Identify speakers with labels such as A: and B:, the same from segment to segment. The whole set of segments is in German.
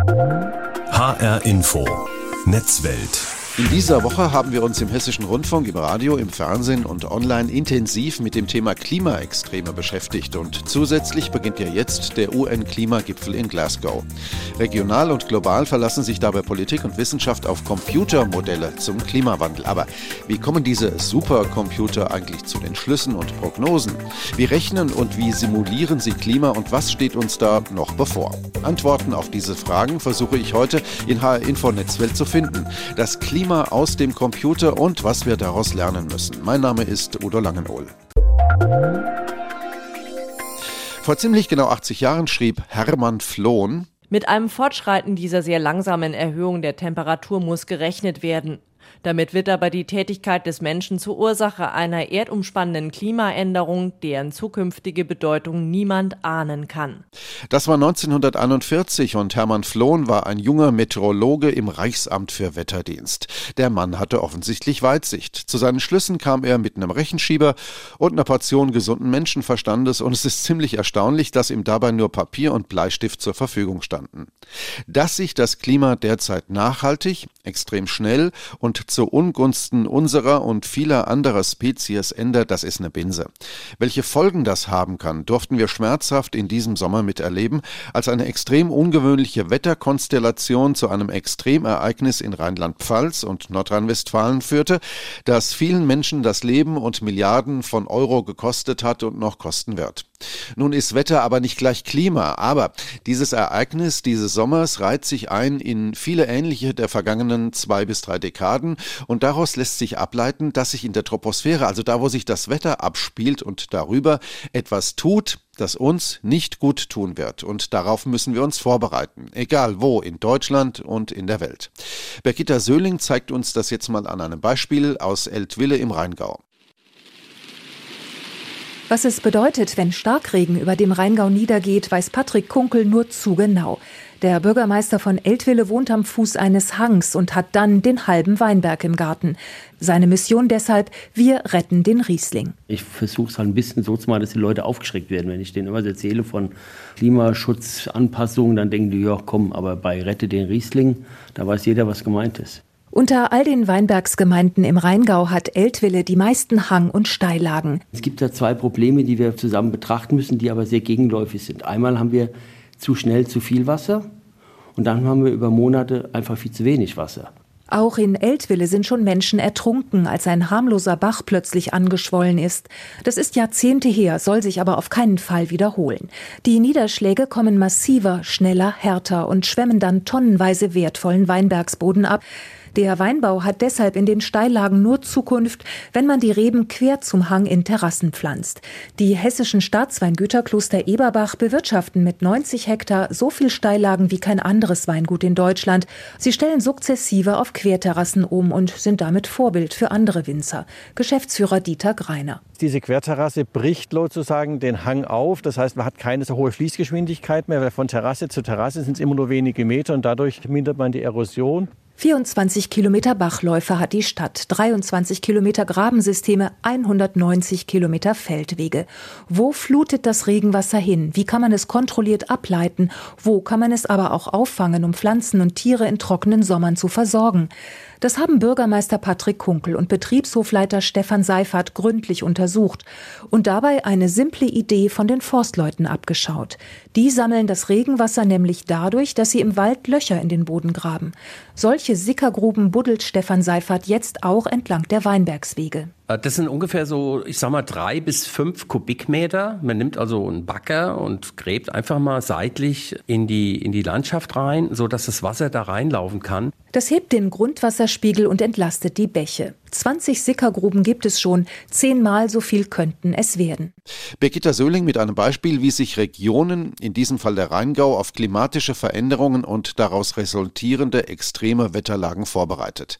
A: HR Info. Netzwelt
B: in dieser Woche haben wir uns im Hessischen Rundfunk, im Radio, im Fernsehen und online intensiv mit dem Thema Klimaextreme beschäftigt und zusätzlich beginnt ja jetzt der UN-Klimagipfel in Glasgow. Regional und global verlassen sich dabei Politik und Wissenschaft auf Computermodelle zum Klimawandel. Aber wie kommen diese Supercomputer eigentlich zu den Schlüssen und Prognosen? Wie rechnen und wie simulieren sie Klima und was steht uns da noch bevor? Antworten auf diese Fragen versuche ich heute in HR Info Netzwelt zu finden. Das Klima Klima aus dem Computer und was wir daraus lernen müssen. Mein Name ist Udo Langenohl. Vor ziemlich genau 80 Jahren schrieb Hermann Flohn,
C: mit einem Fortschreiten dieser sehr langsamen Erhöhung der Temperatur muss gerechnet werden. Damit wird aber die Tätigkeit des Menschen zur Ursache einer erdumspannenden Klimaänderung, deren zukünftige Bedeutung niemand ahnen kann.
B: Das war 1941 und Hermann Flohn war ein junger Meteorologe im Reichsamt für Wetterdienst. Der Mann hatte offensichtlich Weitsicht. Zu seinen Schlüssen kam er mit einem Rechenschieber und einer Portion gesunden Menschenverstandes und es ist ziemlich erstaunlich, dass ihm dabei nur Papier und Bleistift zur Verfügung standen. Dass sich das Klima derzeit nachhaltig, extrem schnell und zu Ungunsten unserer und vieler anderer Spezies ändert, das ist eine Binse. Welche Folgen das haben kann, durften wir schmerzhaft in diesem Sommer miterleben, als eine extrem ungewöhnliche Wetterkonstellation zu einem Extremereignis in Rheinland-Pfalz und Nordrhein-Westfalen führte, das vielen Menschen das Leben und Milliarden von Euro gekostet hat und noch kosten wird. Nun ist Wetter aber nicht gleich Klima, aber dieses Ereignis dieses Sommers reiht sich ein in viele ähnliche der vergangenen zwei bis drei Dekaden und daraus lässt sich ableiten, dass sich in der Troposphäre, also da, wo sich das Wetter abspielt und darüber etwas tut, das uns nicht gut tun wird. Und darauf müssen wir uns vorbereiten. Egal wo, in Deutschland und in der Welt. Birgitta Söhling zeigt uns das jetzt mal an einem Beispiel aus Eltville im Rheingau.
D: Was es bedeutet, wenn Starkregen über dem Rheingau niedergeht, weiß Patrick Kunkel nur zu genau. Der Bürgermeister von Eltville wohnt am Fuß eines Hangs und hat dann den halben Weinberg im Garten. Seine Mission deshalb, wir retten den Riesling.
E: Ich versuche es halt ein bisschen so zu machen, dass die Leute aufgeschreckt werden. Wenn ich denen immer erzähle von Klimaschutzanpassungen, dann denken die, ja komm, aber bei Rette den Riesling, da weiß jeder, was gemeint ist.
D: Unter all den Weinbergsgemeinden im Rheingau hat Eltville die meisten Hang- und Steillagen.
E: Es gibt da zwei Probleme, die wir zusammen betrachten müssen, die aber sehr gegenläufig sind. Einmal haben wir zu schnell zu viel Wasser und dann haben wir über Monate einfach viel zu wenig Wasser.
D: Auch in Eltville sind schon Menschen ertrunken, als ein harmloser Bach plötzlich angeschwollen ist. Das ist Jahrzehnte her, soll sich aber auf keinen Fall wiederholen. Die Niederschläge kommen massiver, schneller, härter und schwemmen dann tonnenweise wertvollen Weinbergsboden ab. Der Weinbau hat deshalb in den Steillagen nur Zukunft, wenn man die Reben quer zum Hang in Terrassen pflanzt. Die hessischen Staatsweingüter Kloster Eberbach bewirtschaften mit 90 Hektar so viel Steillagen wie kein anderes Weingut in Deutschland. Sie stellen sukzessive auf Querterrassen um und sind damit Vorbild für andere Winzer. Geschäftsführer Dieter Greiner.
F: Diese Querterrasse bricht sozusagen den Hang auf. Das heißt, man hat keine so hohe Fließgeschwindigkeit mehr, weil von Terrasse zu Terrasse sind es immer nur wenige Meter und dadurch mindert man die Erosion.
D: 24 Kilometer Bachläufe hat die Stadt, 23 Kilometer Grabensysteme, 190 Kilometer Feldwege. Wo flutet das Regenwasser hin? Wie kann man es kontrolliert ableiten? Wo kann man es aber auch auffangen, um Pflanzen und Tiere in trockenen Sommern zu versorgen? Das haben Bürgermeister Patrick Kunkel und Betriebshofleiter Stefan Seifert gründlich untersucht und dabei eine simple Idee von den Forstleuten abgeschaut. Die sammeln das Regenwasser nämlich dadurch, dass sie im Wald Löcher in den Boden graben. Solche Sickergruben buddelt Stefan Seifert jetzt auch entlang der Weinbergswege.
G: Äh, das sind ungefähr so, ich sag mal, drei bis fünf Kubikmeter. Man nimmt also einen Bagger und gräbt einfach mal seitlich in die, in die Landschaft rein, so dass das Wasser da reinlaufen kann.
D: Das hebt den Grundwasserspiegel und entlastet die Bäche. 20 Sickergruben gibt es schon, zehnmal so viel könnten es werden.
B: Birgitta Söhling mit einem Beispiel, wie sich Regionen, in diesem Fall der Rheingau, auf klimatische Veränderungen und daraus resultierende extreme Wetterlagen vorbereitet.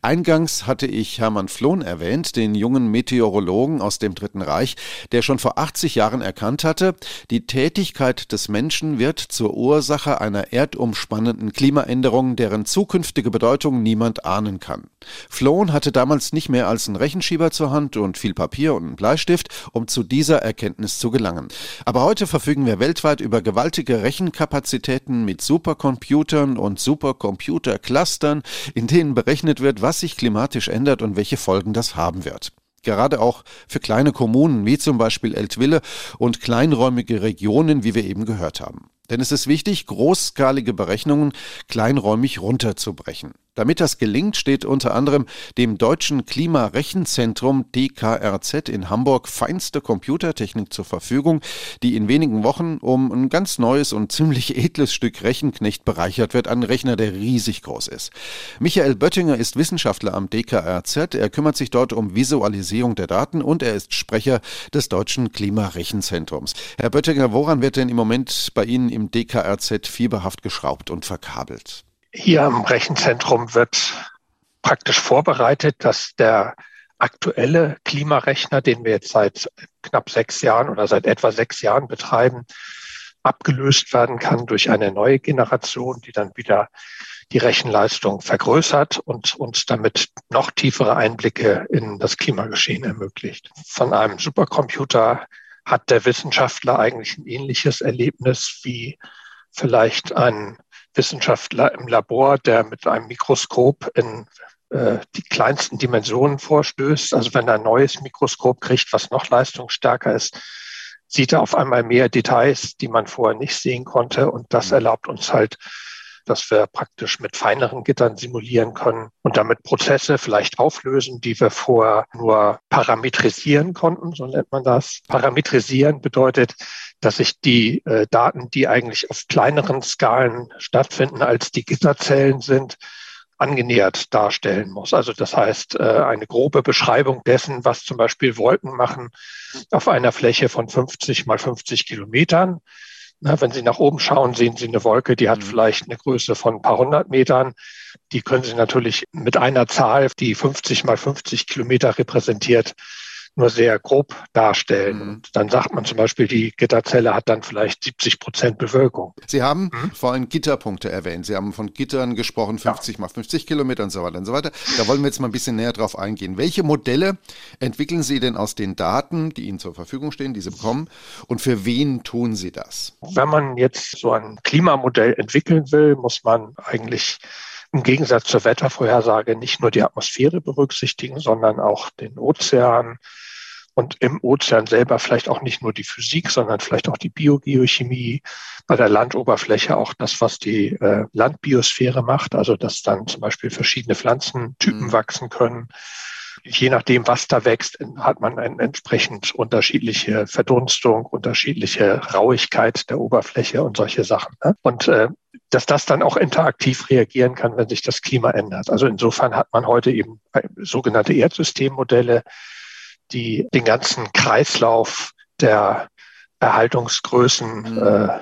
B: Eingangs hatte ich Hermann Flohn erwähnt, den den jungen Meteorologen aus dem Dritten Reich, der schon vor 80 Jahren erkannt hatte, die Tätigkeit des Menschen wird zur Ursache einer erdumspannenden Klimaänderung, deren zukünftige Bedeutung niemand ahnen kann. Flohn hatte damals nicht mehr als einen Rechenschieber zur Hand und viel Papier und einen Bleistift, um zu dieser Erkenntnis zu gelangen. Aber heute verfügen wir weltweit über gewaltige Rechenkapazitäten mit Supercomputern und Supercomputerclustern, in denen berechnet wird, was sich klimatisch ändert und welche Folgen das haben wird. Gerade auch für kleine Kommunen wie zum Beispiel Eltville und kleinräumige Regionen, wie wir eben gehört haben. Denn es ist wichtig, großskalige Berechnungen kleinräumig runterzubrechen. Damit das gelingt, steht unter anderem dem Deutschen Klimarechenzentrum DKRZ in Hamburg feinste Computertechnik zur Verfügung, die in wenigen Wochen um ein ganz neues und ziemlich edles Stück Rechenknecht bereichert wird, ein Rechner, der riesig groß ist. Michael Böttinger ist Wissenschaftler am DKRZ, er kümmert sich dort um Visualisierung der Daten und er ist Sprecher des Deutschen Klimarechenzentrums. Herr Böttinger, woran wird denn im Moment bei Ihnen im DKRZ fieberhaft geschraubt und verkabelt?
H: Hier am Rechenzentrum wird praktisch vorbereitet, dass der aktuelle Klimarechner, den wir jetzt seit knapp sechs Jahren oder seit etwa sechs Jahren betreiben, abgelöst werden kann durch eine neue Generation, die dann wieder die Rechenleistung vergrößert und uns damit noch tiefere Einblicke in das Klimageschehen ermöglicht. Von einem Supercomputer hat der Wissenschaftler eigentlich ein ähnliches Erlebnis wie vielleicht ein Wissenschaftler im Labor, der mit einem Mikroskop in äh, die kleinsten Dimensionen vorstößt. Also wenn er ein neues Mikroskop kriegt, was noch leistungsstärker ist, sieht er auf einmal mehr Details, die man vorher nicht sehen konnte. Und das mhm. erlaubt uns halt dass wir praktisch mit feineren Gittern simulieren können und damit Prozesse vielleicht auflösen, die wir vorher nur parametrisieren konnten, so nennt man das. Parametrisieren bedeutet, dass ich die äh, Daten, die eigentlich auf kleineren Skalen stattfinden, als die Gitterzellen sind, angenähert darstellen muss. Also das heißt, äh, eine grobe Beschreibung dessen, was zum Beispiel Wolken machen auf einer Fläche von 50 mal 50 Kilometern. Na, wenn Sie nach oben schauen, sehen Sie eine Wolke, die hat mhm. vielleicht eine Größe von ein paar hundert Metern. Die können Sie natürlich mit einer Zahl, die 50 mal 50 Kilometer repräsentiert, nur sehr grob darstellen. Mhm. Und dann sagt man zum Beispiel, die Gitterzelle hat dann vielleicht 70 Prozent Bewölkung.
B: Sie haben mhm. vorhin Gitterpunkte erwähnt. Sie haben von Gittern gesprochen, 50 ja. mal 50 Kilometer und so weiter und so weiter. Da wollen wir jetzt mal ein bisschen näher drauf eingehen. Welche Modelle entwickeln Sie denn aus den Daten, die Ihnen zur Verfügung stehen, die Sie bekommen? Und für wen tun Sie das?
H: Wenn man jetzt so ein Klimamodell entwickeln will, muss man eigentlich im Gegensatz zur Wettervorhersage nicht nur die Atmosphäre berücksichtigen, sondern auch den Ozean, und im Ozean selber vielleicht auch nicht nur die Physik, sondern vielleicht auch die Biogeochemie, bei der Landoberfläche auch das, was die äh, Landbiosphäre macht, also dass dann zum Beispiel verschiedene Pflanzentypen mhm. wachsen können. Je nachdem, was da wächst, hat man eine entsprechend unterschiedliche Verdunstung, unterschiedliche Rauigkeit der Oberfläche und solche Sachen. Ne? Und äh, dass das dann auch interaktiv reagieren kann, wenn sich das Klima ändert. Also insofern hat man heute eben äh, sogenannte Erdsystemmodelle, die den ganzen Kreislauf der Erhaltungsgrößen, mhm. äh,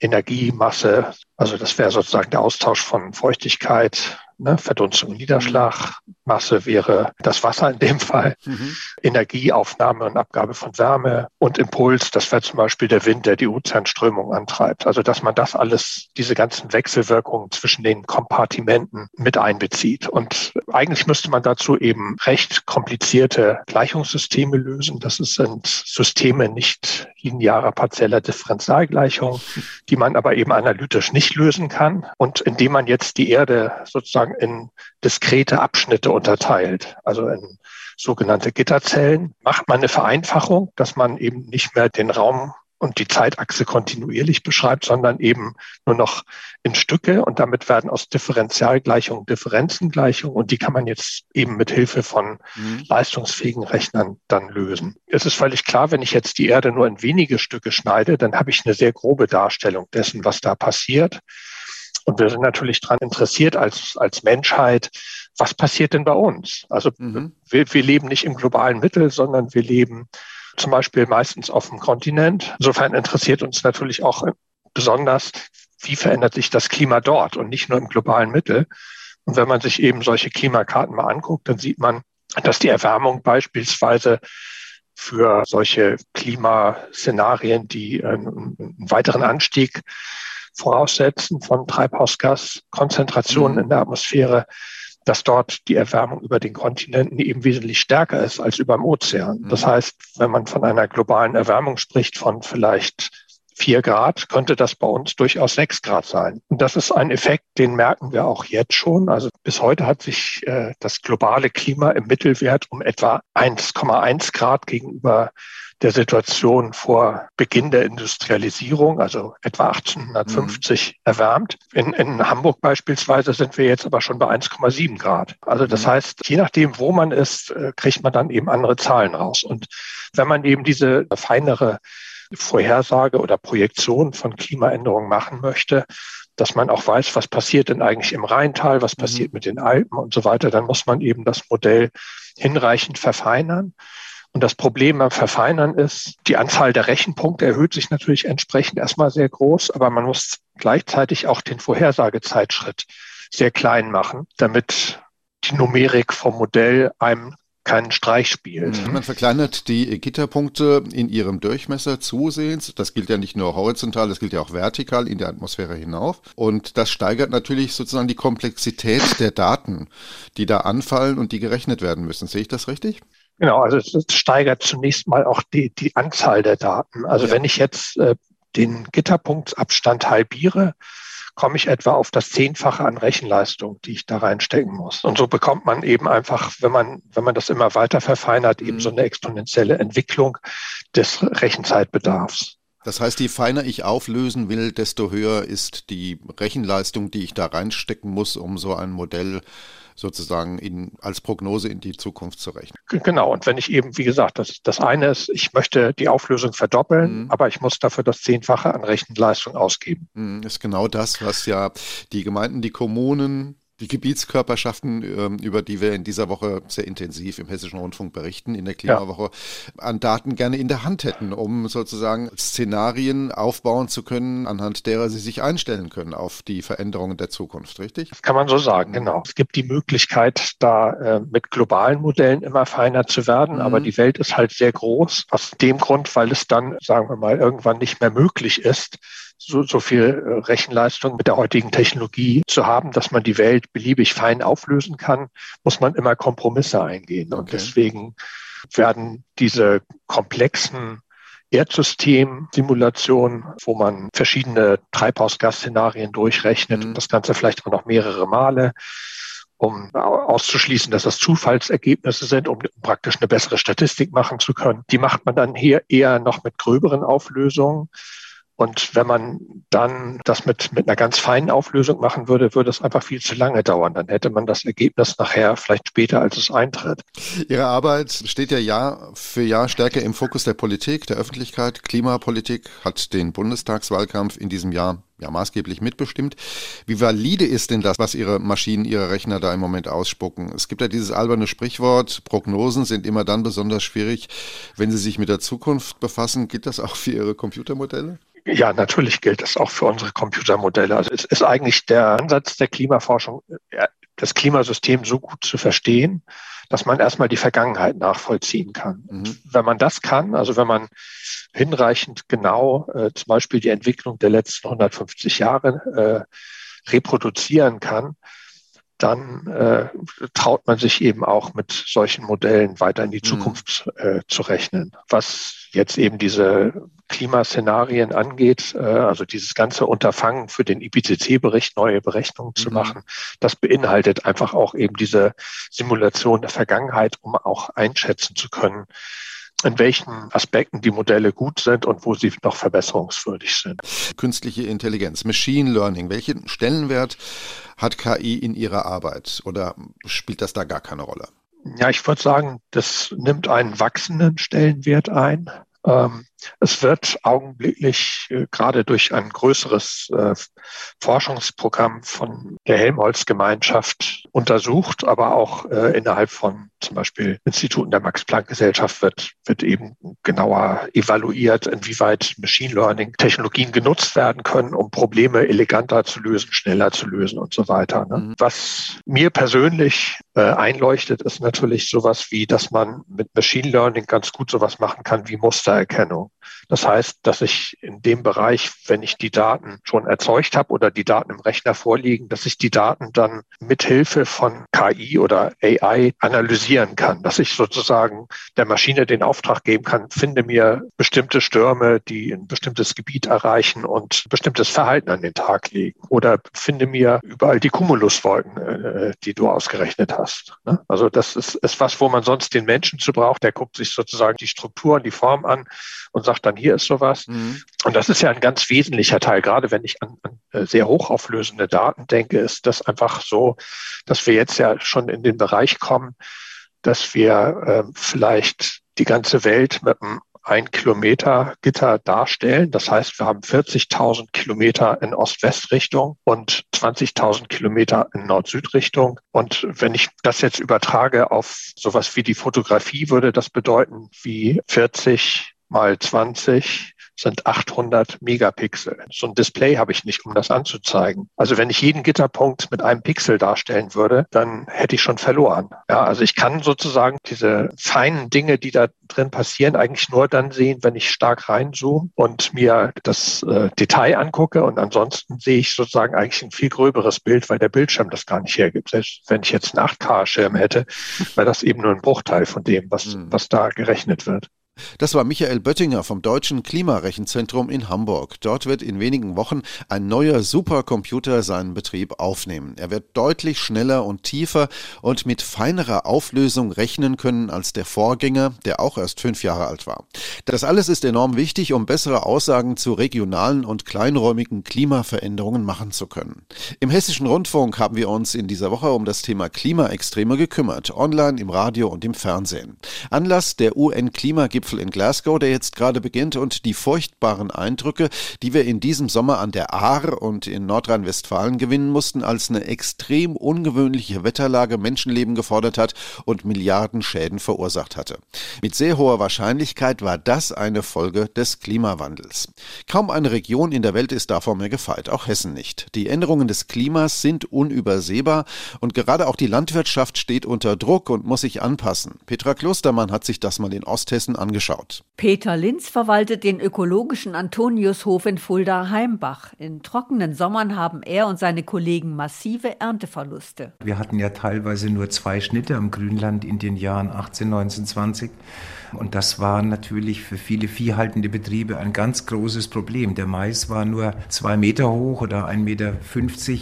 H: Energiemasse, also das wäre sozusagen der Austausch von Feuchtigkeit, Ne? Verdunstung, Niederschlag, Masse wäre das Wasser in dem Fall, mhm. Energieaufnahme und Abgabe von Wärme und Impuls, das wäre zum Beispiel der Wind, der die Ozeanströmung antreibt. Also dass man das alles, diese ganzen Wechselwirkungen zwischen den Kompartimenten mit einbezieht. Und eigentlich müsste man dazu eben recht komplizierte Gleichungssysteme lösen. Das sind Systeme nicht linearer partieller Differentialgleichungen, die man aber eben analytisch nicht lösen kann. Und indem man jetzt die Erde sozusagen in diskrete Abschnitte unterteilt, also in sogenannte Gitterzellen, macht man eine Vereinfachung, dass man eben nicht mehr den Raum und die Zeitachse kontinuierlich beschreibt, sondern eben nur noch in Stücke und damit werden aus Differentialgleichungen Differenzengleichungen und die kann man jetzt eben mit Hilfe von mhm. leistungsfähigen Rechnern dann lösen. Es ist völlig klar, wenn ich jetzt die Erde nur in wenige Stücke schneide, dann habe ich eine sehr grobe Darstellung dessen, was da passiert. Und wir sind natürlich daran interessiert als, als Menschheit, was passiert denn bei uns? Also mhm. wir, wir leben nicht im globalen Mittel, sondern wir leben zum Beispiel meistens auf dem Kontinent. Insofern interessiert uns natürlich auch besonders, wie verändert sich das Klima dort und nicht nur im globalen Mittel. Und wenn man sich eben solche Klimakarten mal anguckt, dann sieht man, dass die Erwärmung beispielsweise für solche Klimaszenarien, die einen, einen weiteren Anstieg voraussetzen von Treibhausgaskonzentrationen mhm. in der Atmosphäre, dass dort die Erwärmung über den Kontinenten eben wesentlich stärker ist als über dem Ozean. Das mhm. heißt, wenn man von einer globalen Erwärmung spricht von vielleicht vier Grad, könnte das bei uns durchaus sechs Grad sein. Und das ist ein Effekt, den merken wir auch jetzt schon. Also bis heute hat sich äh, das globale Klima im Mittelwert um etwa 1,1 Grad gegenüber der Situation vor Beginn der Industrialisierung, also etwa 1850, mhm. erwärmt. In, in Hamburg beispielsweise sind wir jetzt aber schon bei 1,7 Grad. Also das mhm. heißt, je nachdem, wo man ist, äh, kriegt man dann eben andere Zahlen raus. Und wenn man eben diese feinere Vorhersage oder Projektion von Klimaänderungen machen möchte, dass man auch weiß, was passiert denn eigentlich im Rheintal, was mhm. passiert mit den Alpen und so weiter, dann muss man eben das Modell hinreichend verfeinern. Und das Problem beim Verfeinern ist, die Anzahl der Rechenpunkte erhöht sich natürlich entsprechend erstmal sehr groß, aber man muss gleichzeitig auch den Vorhersagezeitschritt sehr klein machen, damit die Numerik vom Modell einem keinen Streich spielt.
B: Mhm. Man verkleinert die Gitterpunkte in ihrem Durchmesser zusehends. Das gilt ja nicht nur horizontal, das gilt ja auch vertikal in der Atmosphäre hinauf. Und das steigert natürlich sozusagen die Komplexität der Daten, die da anfallen und die gerechnet werden müssen. Sehe ich das richtig?
H: Genau, also es steigert zunächst mal auch die, die Anzahl der Daten. Also ja. wenn ich jetzt äh, den Gitterpunktabstand halbiere, komme ich etwa auf das Zehnfache an Rechenleistung, die ich da reinstecken muss. Und so bekommt man eben einfach, wenn man, wenn man das immer weiter verfeinert, eben so eine exponentielle Entwicklung des Rechenzeitbedarfs.
B: Das heißt, je feiner ich auflösen will, desto höher ist die Rechenleistung, die ich da reinstecken muss, um so ein Modell sozusagen in, als Prognose in die Zukunft zu rechnen.
H: Genau. Und wenn ich eben, wie gesagt, das, das eine ist, ich möchte die Auflösung verdoppeln, mhm. aber ich muss dafür das Zehnfache an Rechenleistung ausgeben.
B: Mhm, ist genau das, was ja die Gemeinden, die Kommunen, die Gebietskörperschaften, ähm, über die wir in dieser Woche sehr intensiv im Hessischen Rundfunk berichten, in der Klimawoche, ja. an Daten gerne in der Hand hätten, um sozusagen Szenarien aufbauen zu können, anhand derer sie sich einstellen können auf die Veränderungen der Zukunft, richtig?
H: Das kann man so sagen, genau. Es gibt die Möglichkeit, da äh, mit globalen Modellen immer feiner zu werden, mhm. aber die Welt ist halt sehr groß, aus dem Grund, weil es dann, sagen wir mal, irgendwann nicht mehr möglich ist, so, so viel äh, Rechenleistung mit der heutigen Technologie zu haben, dass man die Welt beliebig fein auflösen kann, muss man immer Kompromisse eingehen. Okay. Und deswegen werden diese komplexen Erdsystem-Simulationen, wo man verschiedene Treibhausgasszenarien durchrechnet mhm. das Ganze vielleicht auch noch mehrere Male, um auszuschließen, dass das Zufallsergebnisse sind, um praktisch eine bessere Statistik machen zu können. Die macht man dann hier eher noch mit gröberen Auflösungen. Und wenn man dann das mit, mit einer ganz feinen Auflösung machen würde, würde es einfach viel zu lange dauern. Dann hätte man das Ergebnis nachher vielleicht später, als es eintritt.
B: Ihre Arbeit steht ja Jahr für Jahr stärker im Fokus der Politik, der Öffentlichkeit. Klimapolitik hat den Bundestagswahlkampf in diesem Jahr ja maßgeblich mitbestimmt. Wie valide ist denn das, was Ihre Maschinen, Ihre Rechner da im Moment ausspucken? Es gibt ja dieses alberne Sprichwort, Prognosen sind immer dann besonders schwierig, wenn sie sich mit der Zukunft befassen. Gilt das auch für Ihre Computermodelle?
H: Ja, natürlich gilt das auch für unsere Computermodelle. Also es ist eigentlich der Ansatz der Klimaforschung, das Klimasystem so gut zu verstehen, dass man erstmal die Vergangenheit nachvollziehen kann. Mhm. Wenn man das kann, also wenn man hinreichend genau äh, zum Beispiel die Entwicklung der letzten 150 Jahre äh, reproduzieren kann, dann äh, traut man sich eben auch mit solchen Modellen weiter in die mhm. Zukunft äh, zu rechnen. Was jetzt eben diese Klimaszenarien angeht, äh, also dieses ganze Unterfangen für den IPCC-Bericht, neue Berechnungen mhm. zu machen, das beinhaltet einfach auch eben diese Simulation der Vergangenheit, um auch einschätzen zu können, in welchen Aspekten die Modelle gut sind und wo sie noch verbesserungswürdig sind.
B: Künstliche Intelligenz, Machine Learning, welchen Stellenwert hat KI in Ihrer Arbeit oder spielt das da gar keine Rolle?
H: Ja, ich würde sagen, das nimmt einen wachsenden Stellenwert ein. Ähm, Es wird augenblicklich äh, gerade durch ein größeres äh, Forschungsprogramm von der Helmholtz-Gemeinschaft untersucht, aber auch äh, innerhalb von zum Beispiel Instituten der Max-Planck-Gesellschaft wird, wird eben genauer evaluiert, inwieweit Machine Learning-Technologien genutzt werden können, um Probleme eleganter zu lösen, schneller zu lösen und so weiter. Ne? Mhm. Was mir persönlich einleuchtet, ist natürlich sowas wie, dass man mit Machine Learning ganz gut sowas machen kann wie Mustererkennung. know Das heißt, dass ich in dem Bereich, wenn ich die Daten schon erzeugt habe oder die Daten im Rechner vorliegen, dass ich die Daten dann mithilfe von KI oder AI analysieren kann, dass ich sozusagen der Maschine den Auftrag geben kann, finde mir bestimmte Stürme, die ein bestimmtes Gebiet erreichen und bestimmtes Verhalten an den Tag legen oder finde mir überall die Cumuluswolken, äh, die du ausgerechnet hast. Ne? Also das ist, ist was, wo man sonst den Menschen zu braucht. Der guckt sich sozusagen die Struktur und die Form an und sagt dann, hier ist sowas. Mhm. Und das ist ja ein ganz wesentlicher Teil. Gerade wenn ich an, an äh, sehr hochauflösende Daten denke, ist das einfach so, dass wir jetzt ja schon in den Bereich kommen, dass wir äh, vielleicht die ganze Welt mit einem ein Kilometer Gitter darstellen. Das heißt, wir haben 40.000 Kilometer in Ost-West-Richtung und 20.000 Kilometer in Nord-Süd-Richtung. Und wenn ich das jetzt übertrage auf sowas wie die Fotografie, würde das bedeuten, wie 40 mal 20 sind 800 Megapixel. So ein Display habe ich nicht, um das anzuzeigen. Also wenn ich jeden Gitterpunkt mit einem Pixel darstellen würde, dann hätte ich schon verloren. Ja, also ich kann sozusagen diese feinen Dinge, die da drin passieren, eigentlich nur dann sehen, wenn ich stark reinzoome und mir das äh, Detail angucke. Und ansonsten sehe ich sozusagen eigentlich ein viel gröberes Bild, weil der Bildschirm das gar nicht hergibt. Selbst wenn ich jetzt einen 8K-Schirm hätte, wäre das eben nur ein Bruchteil von dem, was, mhm. was da gerechnet wird.
B: Das war Michael Böttinger vom Deutschen Klimarechenzentrum in Hamburg. Dort wird in wenigen Wochen ein neuer Supercomputer seinen Betrieb aufnehmen. Er wird deutlich schneller und tiefer und mit feinerer Auflösung rechnen können als der Vorgänger, der auch erst fünf Jahre alt war. Das alles ist enorm wichtig, um bessere Aussagen zu regionalen und kleinräumigen Klimaveränderungen machen zu können. Im Hessischen Rundfunk haben wir uns in dieser Woche um das Thema Klimaextreme gekümmert, online, im Radio und im Fernsehen. Anlass der UN-Klimagipfel Gipfel in Glasgow, der jetzt gerade beginnt, und die furchtbaren Eindrücke, die wir in diesem Sommer an der Ahr und in Nordrhein-Westfalen gewinnen mussten, als eine extrem ungewöhnliche Wetterlage Menschenleben gefordert hat und Milliarden Schäden verursacht hatte. Mit sehr hoher Wahrscheinlichkeit war das eine Folge des Klimawandels. Kaum eine Region in der Welt ist davor mehr gefeit, auch Hessen nicht. Die Änderungen des Klimas sind unübersehbar und gerade auch die Landwirtschaft steht unter Druck und muss sich anpassen. Petra Klostermann hat sich das mal in Osthessen angeschaut angeschaut.
I: Peter Linz verwaltet den ökologischen Antoniushof in Fulda-Heimbach. In trockenen Sommern haben er und seine Kollegen massive Ernteverluste.
J: Wir hatten ja teilweise nur zwei Schnitte am Grünland in den Jahren 18, 19, 20. Und das war natürlich für viele viehhaltende Betriebe ein ganz großes Problem. Der Mais war nur zwei Meter hoch oder 1,50 Meter,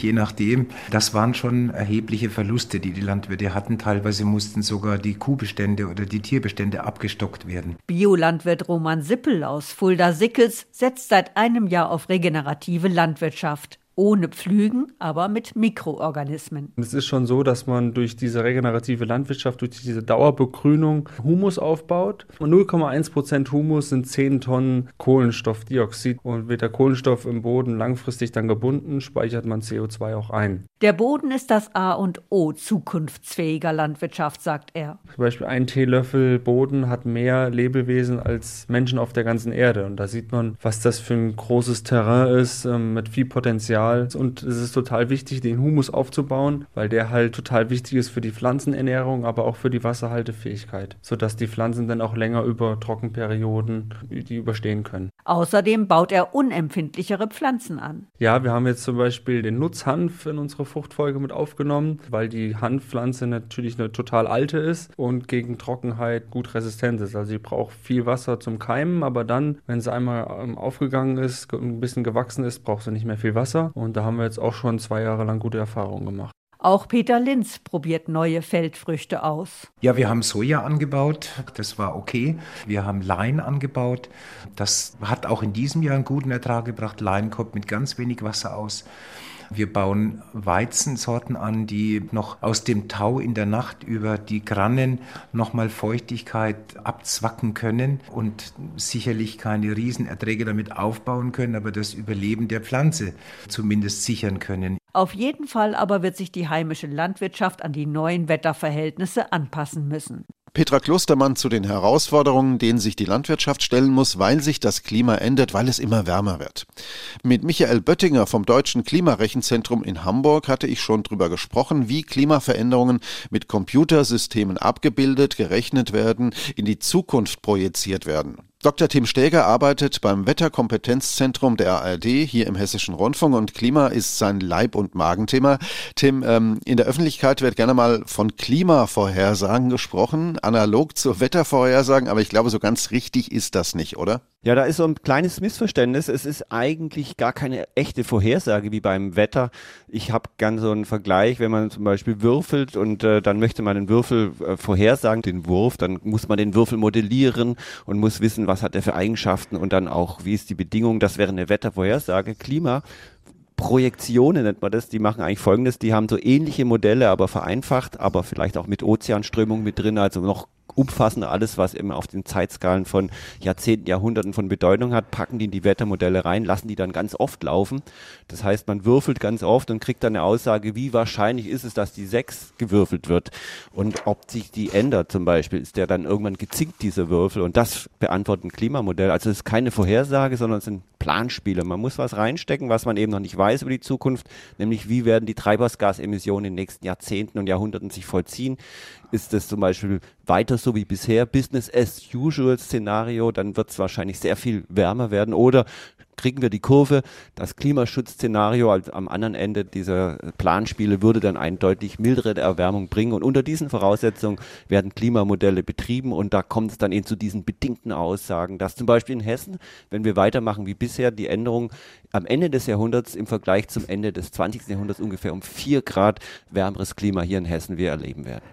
J: je nachdem. Das waren schon erhebliche Verluste, die die Landwirte hatten. Teilweise mussten sogar die Kuhbestände oder die Tierbestände abgestockt werden.
I: Biolandwirt Roman Sippel aus Fulda-Sickels setzt seit einem Jahr auf regenerative Landwirtschaft ohne Pflügen, aber mit Mikroorganismen.
K: Es ist schon so, dass man durch diese regenerative Landwirtschaft, durch diese Dauerbegrünung Humus aufbaut. 0,1 Prozent Humus sind 10 Tonnen Kohlenstoffdioxid und wird der Kohlenstoff im Boden langfristig dann gebunden, speichert man CO2 auch ein.
I: Der Boden ist das A und O zukunftsfähiger Landwirtschaft, sagt er.
K: Zum Beispiel ein Teelöffel Boden hat mehr Lebewesen als Menschen auf der ganzen Erde. Und da sieht man, was das für ein großes Terrain ist, ähm, mit viel Potenzial Material. Und es ist total wichtig, den Humus aufzubauen, weil der halt total wichtig ist für die Pflanzenernährung, aber auch für die Wasserhaltefähigkeit, sodass die Pflanzen dann auch länger über Trockenperioden die überstehen können.
I: Außerdem baut er unempfindlichere Pflanzen an.
K: Ja, wir haben jetzt zum Beispiel den Nutzhanf in unsere Fruchtfolge mit aufgenommen, weil die Hanfpflanze natürlich eine total alte ist und gegen Trockenheit gut resistent ist. Also sie braucht viel Wasser zum Keimen, aber dann, wenn sie einmal ähm, aufgegangen ist, ein bisschen gewachsen ist, braucht sie nicht mehr viel Wasser. Und da haben wir jetzt auch schon zwei Jahre lang gute Erfahrungen gemacht.
I: Auch Peter Linz probiert neue Feldfrüchte aus.
J: Ja, wir haben Soja angebaut, das war okay. Wir haben Lein angebaut, das hat auch in diesem Jahr einen guten Ertrag gebracht. Lein kommt mit ganz wenig Wasser aus. Wir bauen Weizensorten an, die noch aus dem Tau in der Nacht über die Grannen nochmal Feuchtigkeit abzwacken können und sicherlich keine Riesenerträge damit aufbauen können, aber das Überleben der Pflanze zumindest sichern können.
I: Auf jeden Fall aber wird sich die heimische Landwirtschaft an die neuen Wetterverhältnisse anpassen müssen.
B: Petra Klostermann zu den Herausforderungen, denen sich die Landwirtschaft stellen muss, weil sich das Klima ändert, weil es immer wärmer wird. Mit Michael Böttinger vom Deutschen Klimarechenzentrum in Hamburg hatte ich schon drüber gesprochen, wie Klimaveränderungen mit Computersystemen abgebildet, gerechnet werden, in die Zukunft projiziert werden. Dr. Tim Stäger arbeitet beim Wetterkompetenzzentrum der ARD hier im Hessischen Rundfunk und Klima ist sein Leib- und Magenthema. Tim, ähm, in der Öffentlichkeit wird gerne mal von Klimavorhersagen gesprochen, analog zu Wettervorhersagen, aber ich glaube, so ganz richtig ist das nicht, oder?
L: Ja, da ist so ein kleines Missverständnis. Es ist eigentlich gar keine echte Vorhersage wie beim Wetter. Ich habe gern so einen Vergleich, wenn man zum Beispiel würfelt und äh, dann möchte man den Würfel äh, vorhersagen, den Wurf, dann muss man den Würfel modellieren und muss wissen, was hat er für Eigenschaften und dann auch, wie ist die Bedingung. Das wäre eine Wettervorhersage. Klima Projektionen nennt man das, die machen eigentlich folgendes, die haben so ähnliche Modelle, aber vereinfacht, aber vielleicht auch mit Ozeanströmung mit drin, also noch umfassender alles, was eben auf den Zeitskalen von Jahrzehnten, Jahrhunderten von Bedeutung hat, packen die in die Wettermodelle rein, lassen die dann ganz oft laufen. Das heißt, man würfelt ganz oft und kriegt dann eine Aussage, wie wahrscheinlich ist es, dass die 6 gewürfelt wird und ob sich die ändert zum Beispiel, ist der dann irgendwann gezinkt, dieser Würfel und das beantwortet ein Klimamodell. Also es ist keine Vorhersage, sondern es sind Planspiele. Man muss was reinstecken, was man eben noch nicht weiß über die Zukunft, nämlich wie werden die Treibhausgasemissionen in den nächsten Jahrzehnten und Jahrhunderten sich vollziehen. Ist es zum Beispiel weiter so wie bisher, Business as usual Szenario, dann wird es wahrscheinlich sehr viel wärmer werden oder kriegen wir die Kurve. Das Klimaschutz-Szenario am anderen Ende dieser Planspiele würde dann eine deutlich mildere Erwärmung bringen. Und unter diesen Voraussetzungen werden Klimamodelle betrieben und da kommt es dann eben zu diesen bedingten Aussagen, dass zum Beispiel in Hessen, wenn wir weitermachen wie bisher, die Änderung am Ende des Jahrhunderts im Vergleich zum Ende des 20. Jahrhunderts ungefähr um vier Grad wärmeres Klima hier in Hessen wir erleben werden.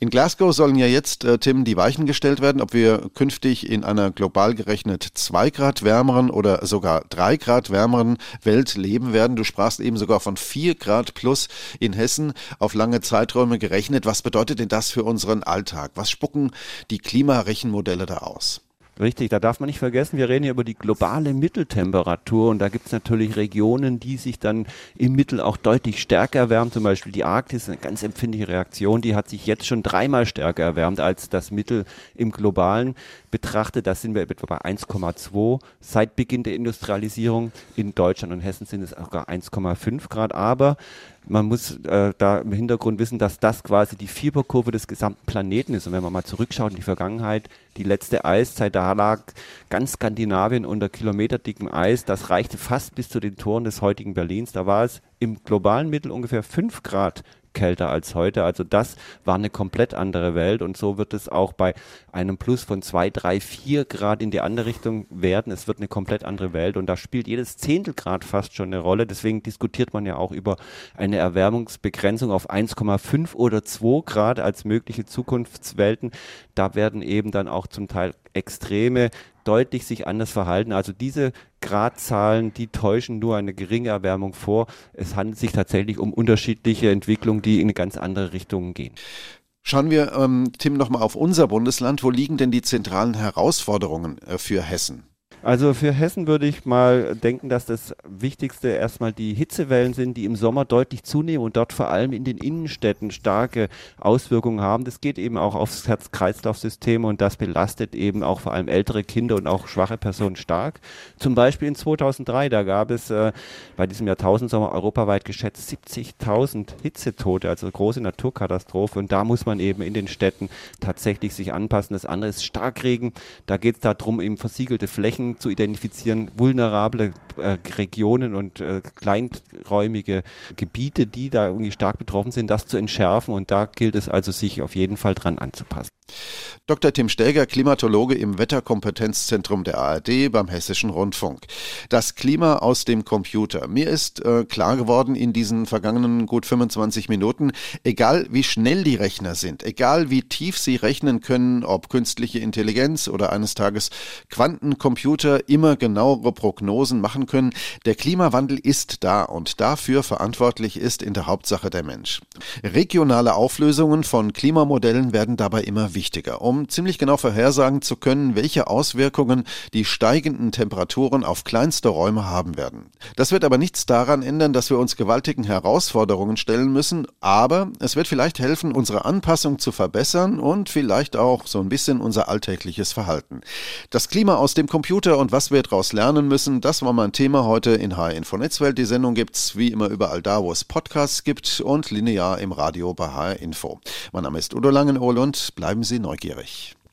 B: In Glasgow sollen ja jetzt, äh, Tim, die Weichen gestellt werden, ob wir künftig in einer global gerechnet zwei Grad wärmeren oder sogar drei Grad wärmeren Welt leben werden. Du sprachst eben sogar von vier Grad plus in Hessen auf lange Zeiträume gerechnet. Was bedeutet denn das für unseren Alltag? Was spucken die Klimarechenmodelle da aus?
L: Richtig, da darf man nicht vergessen, wir reden hier über die globale Mitteltemperatur und da gibt es natürlich Regionen, die sich dann im Mittel auch deutlich stärker erwärmen. Zum Beispiel die Arktis, eine ganz empfindliche Reaktion, die hat sich jetzt schon dreimal stärker erwärmt als das Mittel im globalen betrachtet. Da sind wir etwa bei 1,2 seit Beginn der Industrialisierung. In Deutschland und Hessen sind es sogar 1,5 Grad. Aber man muss äh, da im Hintergrund wissen, dass das quasi die Fieberkurve des gesamten Planeten ist. Und wenn man mal zurückschaut in die Vergangenheit, die letzte Eiszeit, da lag ganz Skandinavien unter kilometerdickem Eis. Das reichte fast bis zu den Toren des heutigen Berlins. Da war es im globalen Mittel ungefähr 5 Grad kälter als heute. Also das war eine komplett andere Welt und so wird es auch bei einem Plus von zwei, drei, vier Grad in die andere Richtung werden. Es wird eine komplett andere Welt und da spielt jedes Zehntelgrad fast schon eine Rolle. Deswegen diskutiert man ja auch über eine Erwärmungsbegrenzung auf 1,5 oder 2 Grad als mögliche Zukunftswelten. Da werden eben dann auch zum Teil Extreme deutlich sich anders verhalten. Also diese Gradzahlen, die täuschen nur eine geringe Erwärmung vor. Es handelt sich tatsächlich um unterschiedliche Entwicklungen, die in ganz andere Richtung gehen.
B: Schauen wir, ähm, Tim, nochmal auf unser Bundesland. Wo liegen denn die zentralen Herausforderungen äh, für Hessen?
L: Also für Hessen würde ich mal denken, dass das Wichtigste erstmal die Hitzewellen sind, die im Sommer deutlich zunehmen und dort vor allem in den Innenstädten starke Auswirkungen haben. Das geht eben auch aufs Herz-Kreislauf-System und das belastet eben auch vor allem ältere Kinder und auch schwache Personen stark. Zum Beispiel in 2003, da gab es äh, bei diesem Jahrtausendsommer europaweit geschätzt 70.000 Hitzetote, also große Naturkatastrophe und da muss man eben in den Städten tatsächlich sich anpassen. Das andere ist Starkregen. Da geht es darum, eben versiegelte Flächen zu identifizieren, vulnerable äh, Regionen und äh, kleinräumige Gebiete, die da irgendwie stark betroffen sind, das zu entschärfen und da gilt es also, sich auf jeden Fall dran anzupassen.
B: Dr. Tim Stäger, Klimatologe im Wetterkompetenzzentrum der ARD beim Hessischen Rundfunk. Das Klima aus dem Computer. Mir ist äh, klar geworden in diesen vergangenen gut 25 Minuten, egal wie schnell die Rechner sind, egal wie tief sie rechnen können, ob künstliche Intelligenz oder eines Tages Quantencomputer immer genauere Prognosen machen können, der Klimawandel ist da und dafür verantwortlich ist in der Hauptsache der Mensch. Regionale Auflösungen von Klimamodellen werden dabei immer wichtiger, um ziemlich genau vorhersagen zu können, welche Auswirkungen die steigenden Temperaturen auf kleinste Räume haben werden. Das wird aber nichts daran ändern, dass wir uns gewaltigen Herausforderungen stellen müssen, aber es wird vielleicht helfen, unsere Anpassung zu verbessern und vielleicht auch so ein bisschen unser alltägliches Verhalten. Das Klima aus dem Computer und was wir daraus lernen müssen, das war mein Thema heute in HR Info Netzwelt. Die Sendung gibt's wie immer überall da, wo es Podcasts gibt und linear im Radio bei HR Info. Mein Name ist Udo Langenohl und bleiben Sie neugierig.